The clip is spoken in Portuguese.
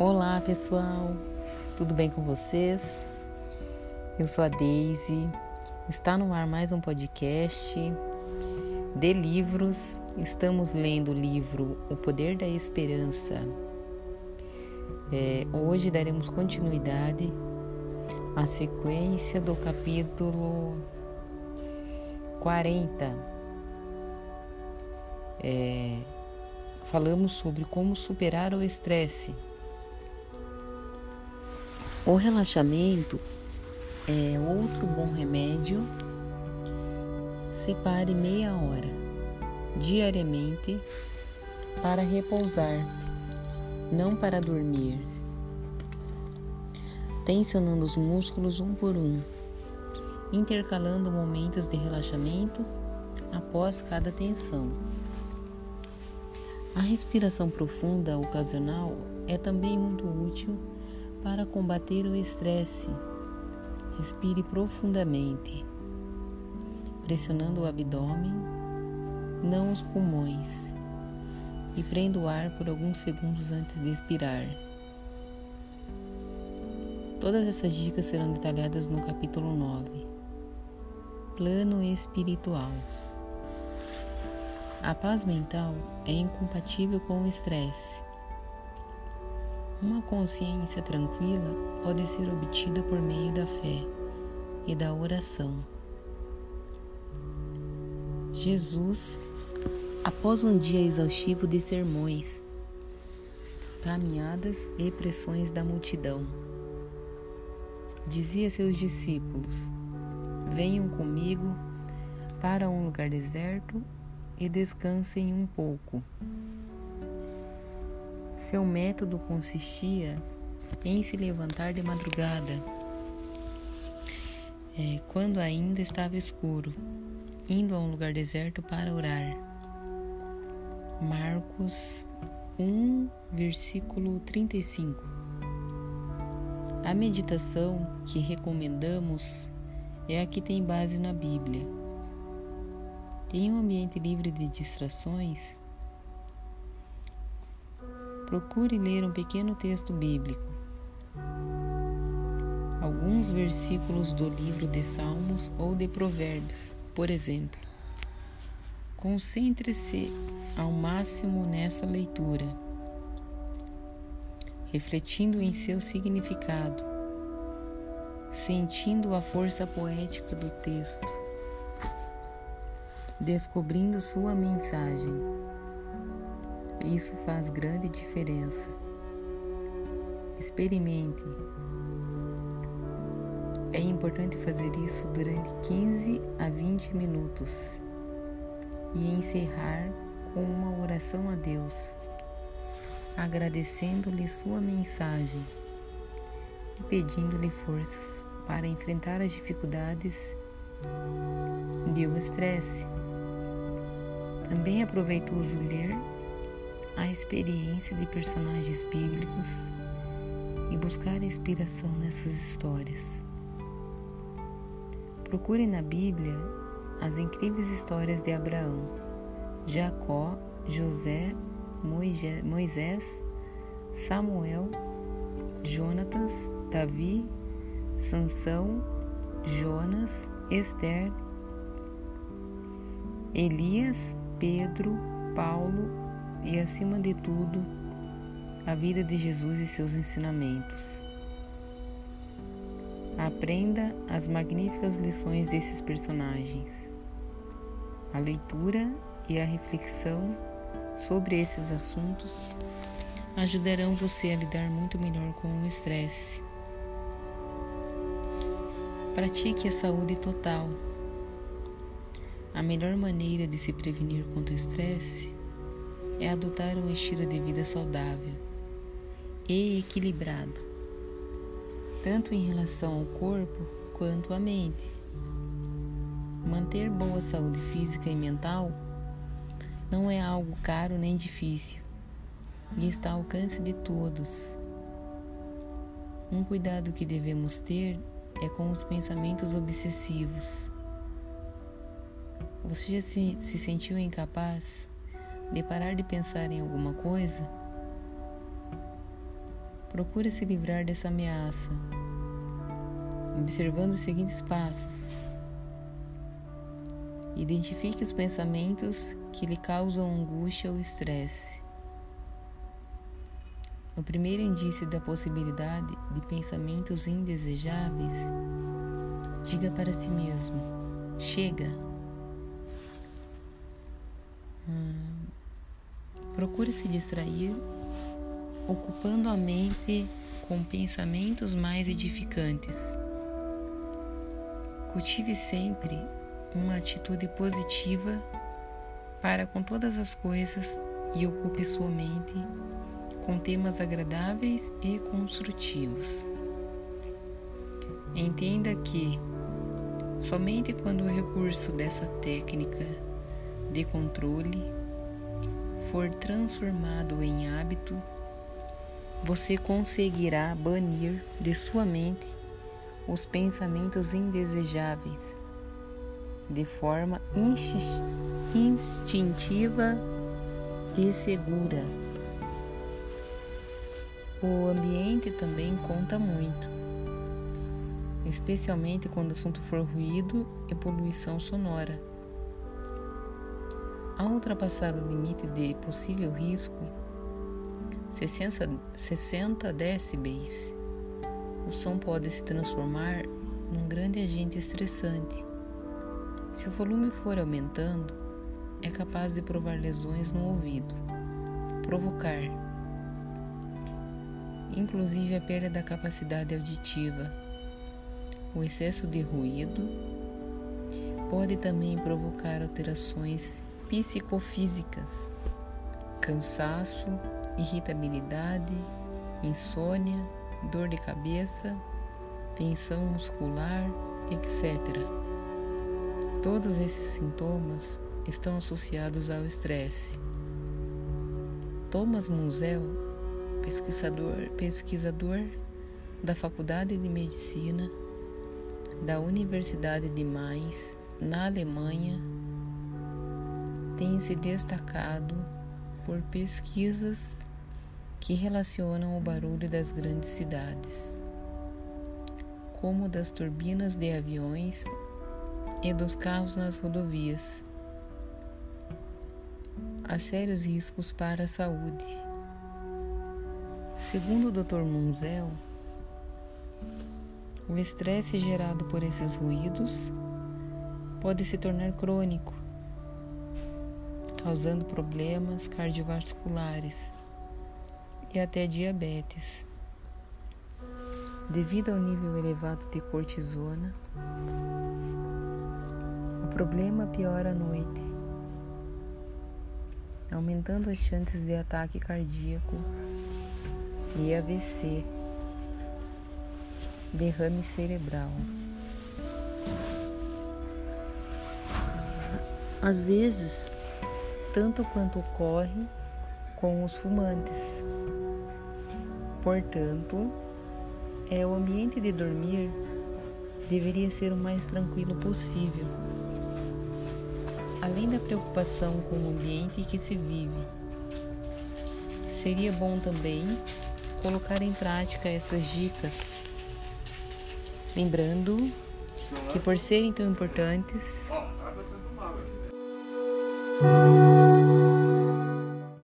Olá pessoal, tudo bem com vocês? Eu sou a Daisy, está no ar mais um podcast de livros. Estamos lendo o livro O Poder da Esperança. É, hoje daremos continuidade à sequência do capítulo 40. É, falamos sobre como superar o estresse. O relaxamento é outro bom remédio. Separe meia hora diariamente para repousar, não para dormir. Tensionando os músculos um por um, intercalando momentos de relaxamento após cada tensão. A respiração profunda ocasional é também muito útil para combater o estresse. Respire profundamente, pressionando o abdômen, não os pulmões, e prenda o ar por alguns segundos antes de expirar. Todas essas dicas serão detalhadas no capítulo 9. Plano espiritual. A paz mental é incompatível com o estresse. Uma consciência tranquila pode ser obtida por meio da fé e da oração. Jesus, após um dia exaustivo de sermões, caminhadas e pressões da multidão, dizia a seus discípulos: Venham comigo para um lugar deserto e descansem um pouco. Seu método consistia em se levantar de madrugada, é, quando ainda estava escuro, indo a um lugar deserto para orar. Marcos 1, versículo 35. A meditação que recomendamos é a que tem base na Bíblia. Em um ambiente livre de distrações, procure ler um pequeno texto bíblico. Alguns versículos do livro de Salmos ou de Provérbios, por exemplo. Concentre-se ao máximo nessa leitura, refletindo em seu significado, sentindo a força poética do texto descobrindo sua mensagem. Isso faz grande diferença. Experimente. É importante fazer isso durante 15 a 20 minutos e encerrar com uma oração a Deus, agradecendo-lhe sua mensagem e pedindo-lhe forças para enfrentar as dificuldades e o estresse. Também é proveitoso ler a experiência de personagens bíblicos e buscar inspiração nessas histórias. Procure na Bíblia as incríveis histórias de Abraão, Jacó, José, Moisés, Samuel, Jonatas, Davi, Sansão, Jonas, Esther, Elias, Pedro, Paulo e, acima de tudo, a vida de Jesus e seus ensinamentos. Aprenda as magníficas lições desses personagens. A leitura e a reflexão sobre esses assuntos ajudarão você a lidar muito melhor com o estresse. Pratique a saúde total a melhor maneira de se prevenir contra o estresse é adotar um estilo de vida saudável e equilibrado, tanto em relação ao corpo quanto à mente. Manter boa saúde física e mental não é algo caro nem difícil e está ao alcance de todos. Um cuidado que devemos ter é com os pensamentos obsessivos você já se, se sentiu incapaz de parar de pensar em alguma coisa? Procure se livrar dessa ameaça, observando os seguintes passos. Identifique os pensamentos que lhe causam angústia ou estresse. No primeiro indício da possibilidade de pensamentos indesejáveis, diga para si mesmo: chega. Hum, procure se distrair, ocupando a mente com pensamentos mais edificantes. Cultive sempre uma atitude positiva para com todas as coisas e ocupe sua mente com temas agradáveis e construtivos. Entenda que somente quando o recurso dessa técnica de controle for transformado em hábito, você conseguirá banir de sua mente os pensamentos indesejáveis de forma instintiva e segura. O ambiente também conta muito, especialmente quando o assunto for ruído e poluição sonora. Ao ultrapassar o limite de possível risco, 60, 60 decibéis, o som pode se transformar num grande agente estressante se o volume for aumentando, é capaz de provar lesões no ouvido, provocar, inclusive a perda da capacidade auditiva. O excesso de ruído pode também provocar alterações psicofísicas, cansaço, irritabilidade, insônia, dor de cabeça, tensão muscular, etc. Todos esses sintomas estão associados ao estresse. Thomas Munzel, pesquisador, pesquisador da Faculdade de Medicina da Universidade de Mainz, na Alemanha, tem se destacado por pesquisas que relacionam o barulho das grandes cidades, como das turbinas de aviões e dos carros nas rodovias. Há sérios riscos para a saúde. Segundo o Dr. Munzel, o estresse gerado por esses ruídos pode se tornar crônico, causando problemas cardiovasculares e até diabetes. Devido ao nível elevado de cortisona, problema piora à noite, aumentando as chances de ataque cardíaco e AVC, derrame cerebral. Às vezes, tanto quanto ocorre com os fumantes. Portanto, é o ambiente de dormir deveria ser o mais tranquilo possível além da preocupação com o ambiente que se vive. Seria bom também colocar em prática essas dicas, lembrando que por serem tão importantes,